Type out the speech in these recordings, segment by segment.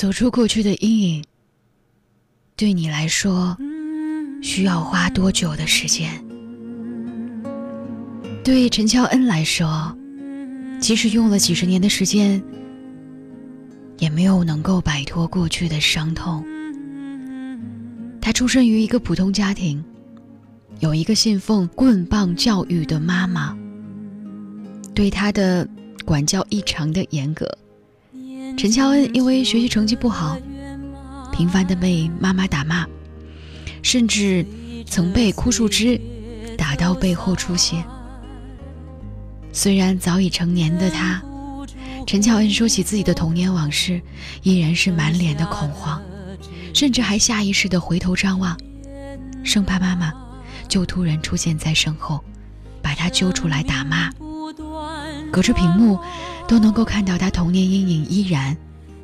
走出过去的阴影，对你来说需要花多久的时间？对陈乔恩来说，即使用了几十年的时间，也没有能够摆脱过去的伤痛。他出生于一个普通家庭，有一个信奉棍棒教育的妈妈，对他的管教异常的严格。陈乔恩因为学习成绩不好，频繁的被妈妈打骂，甚至曾被枯树枝打到背后出血。虽然早已成年的他，陈乔恩说起自己的童年往事，依然是满脸的恐慌，甚至还下意识的回头张望，生怕妈妈就突然出现在身后，把他揪出来打骂。隔着屏幕，都能够看到他童年阴影依然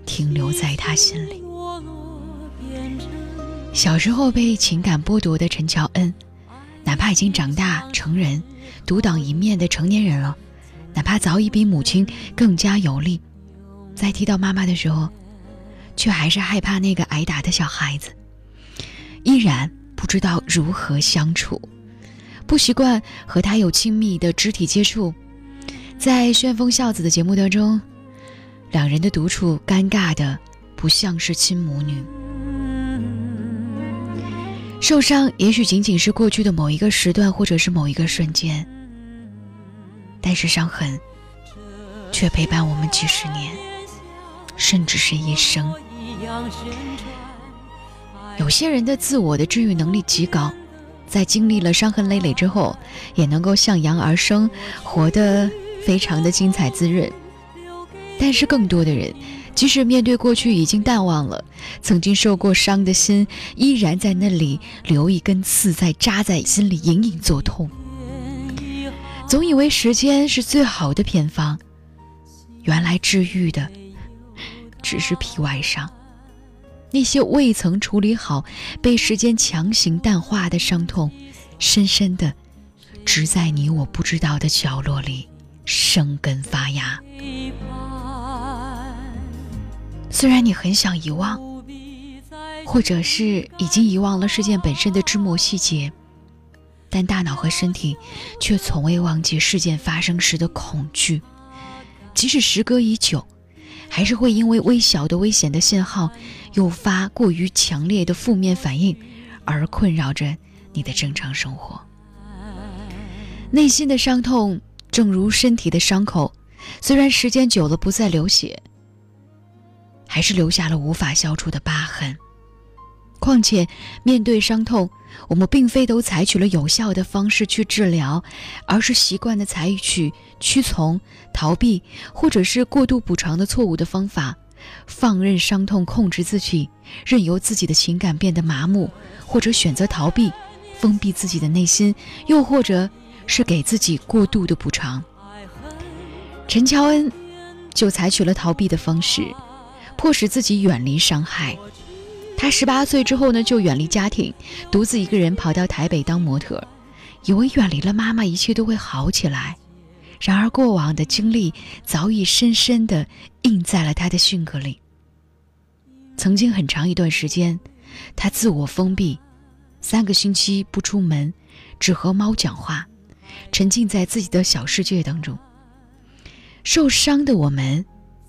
停留在他心里。小时候被情感剥夺的陈乔恩，哪怕已经长大成人。独当一面的成年人了，哪怕早已比母亲更加有力，在提到妈妈的时候，却还是害怕那个挨打的小孩子，依然不知道如何相处，不习惯和他有亲密的肢体接触，在旋风孝子的节目当中，两人的独处尴尬的不像是亲母女。受伤也许仅仅是过去的某一个时段，或者是某一个瞬间。但是伤痕，却陪伴我们几十年，甚至是一生。有些人的自我的治愈能力极高，在经历了伤痕累累之后，也能够向阳而生，活得非常的精彩滋润。但是更多的人，即使面对过去已经淡忘了，曾经受过伤的心，依然在那里留一根刺，在扎在心里隐隐作痛。总以为时间是最好的偏方，原来治愈的只是皮外伤。那些未曾处理好、被时间强行淡化的伤痛，深深的植在你我不知道的角落里，生根发芽。虽然你很想遗忘，或者是已经遗忘了事件本身的枝末细节。但大脑和身体却从未忘记事件发生时的恐惧，即使时隔已久，还是会因为微小的危险的信号诱发过于强烈的负面反应，而困扰着你的正常生活。内心的伤痛，正如身体的伤口，虽然时间久了不再流血，还是留下了无法消除的疤痕。况且，面对伤痛，我们并非都采取了有效的方式去治疗，而是习惯的采取屈从、逃避，或者是过度补偿的错误的方法，放任伤痛控制自己，任由自己的情感变得麻木，或者选择逃避，封闭自己的内心，又或者是给自己过度的补偿。陈乔恩就采取了逃避的方式，迫使自己远离伤害。他十八岁之后呢，就远离家庭，独自一个人跑到台北当模特，以为远离了妈妈，一切都会好起来。然而，过往的经历早已深深的印在了他的性格里。曾经很长一段时间，他自我封闭，三个星期不出门，只和猫讲话，沉浸在自己的小世界当中。受伤的我们，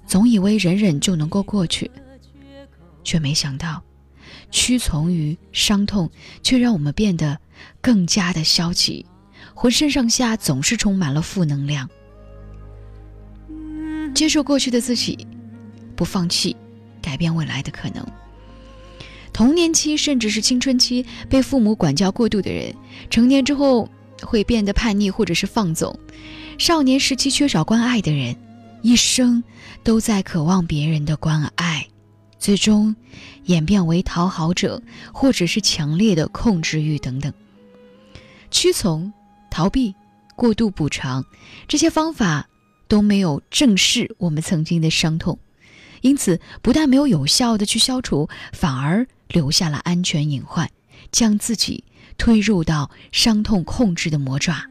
总以为忍忍就能够过去，却没想到。屈从于伤痛，却让我们变得更加的消极，浑身上下总是充满了负能量。接受过去的自己，不放弃改变未来的可能。童年期甚至是青春期被父母管教过度的人，成年之后会变得叛逆或者是放纵；少年时期缺少关爱的人，一生都在渴望别人的关爱。最终演变为讨好者，或者是强烈的控制欲等等。屈从、逃避、过度补偿，这些方法都没有正视我们曾经的伤痛，因此不但没有有效的去消除，反而留下了安全隐患，将自己推入到伤痛控制的魔爪。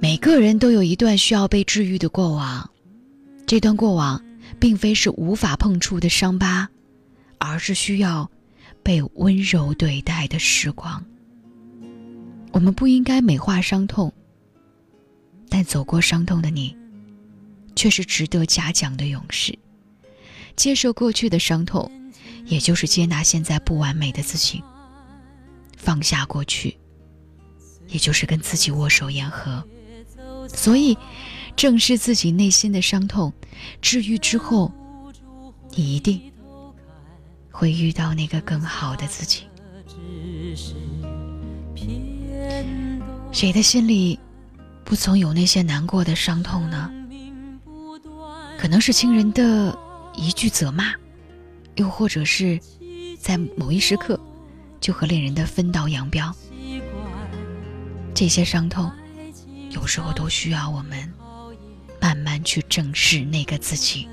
每个人都有一段需要被治愈的过往，这段过往。并非是无法碰触的伤疤，而是需要被温柔对待的时光。我们不应该美化伤痛，但走过伤痛的你，却是值得嘉奖的勇士。接受过去的伤痛，也就是接纳现在不完美的自己。放下过去，也就是跟自己握手言和。所以，正视自己内心的伤痛，治愈之后，你一定会遇到那个更好的自己。谁的心里不曾有那些难过的伤痛呢？可能是亲人的一句责骂，又或者是在某一时刻就和恋人的分道扬镳。这些伤痛。有时候都需要我们慢慢去正视那个自己。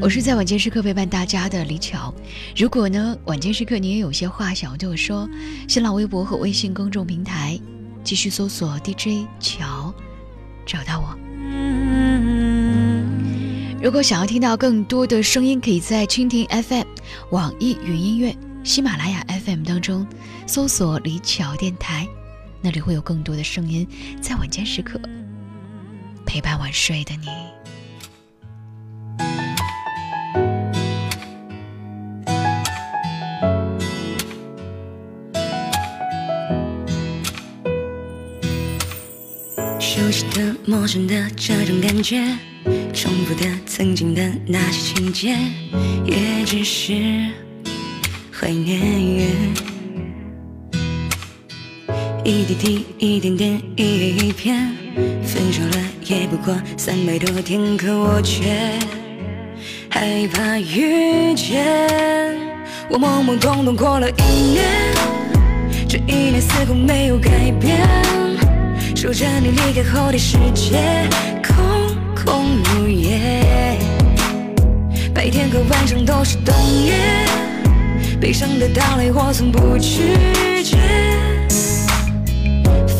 我是在晚间时刻陪伴大家的李巧。如果呢，晚间时刻你也有些话想要对我说，新浪微博和微信公众平台继续搜索 DJ 乔，找到我。如果想要听到更多的声音，可以在蜻蜓 FM、网易云音乐、喜马拉雅 FM 当中搜索李巧电台。那里会有更多的声音，在晚间时刻陪伴晚睡的你。熟悉的、陌生的这种感觉，重复的曾经的那些情节，也只是怀念。一滴滴，一点点，一页一篇，分手了也不过三百多天，可我却害怕遇见。我懵懵懂懂过了一年，这一年似乎没有改变。守着你离开后的世界，空空如也。白天和晚上都是冬夜，悲伤的到来我从不拒绝。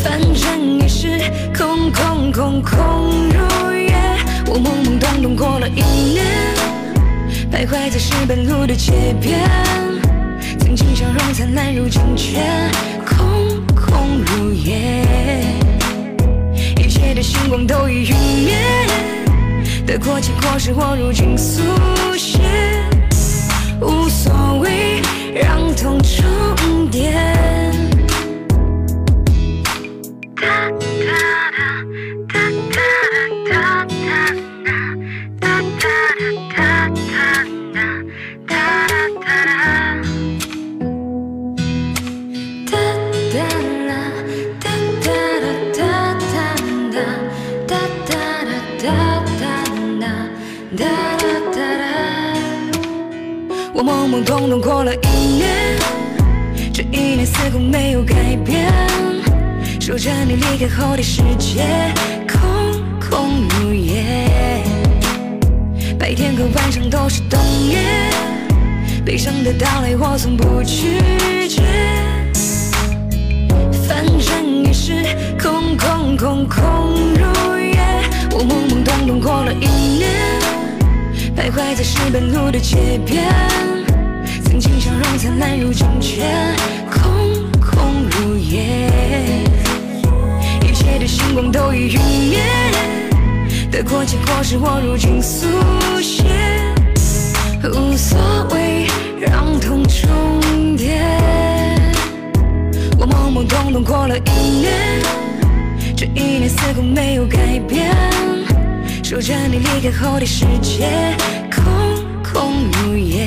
反正也是空空空空如也，我懵懵懂懂过了一年，徘徊在石板路的街边，曾经笑容灿烂，如今却空空如也，一切的星光都已陨灭，得过且过是我如今速写，懵懵懂懂过了一年，这一年似乎没有改变。数着你离开后的世界，空空如也。白天和晚上都是冬夜，悲伤的到来我从不拒绝。反正也是空空空空如也。我懵懵懂懂过了一年。徘徊在石板路的街边，曾经笑容灿烂，如今却空空如也。一切的星光都已陨灭，得过且过是我如今速写，无所谓，让痛重叠。我懵懵懂懂过了一年，这一年似乎没有改变。守着你离开后的世界，空空如也。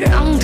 Wrong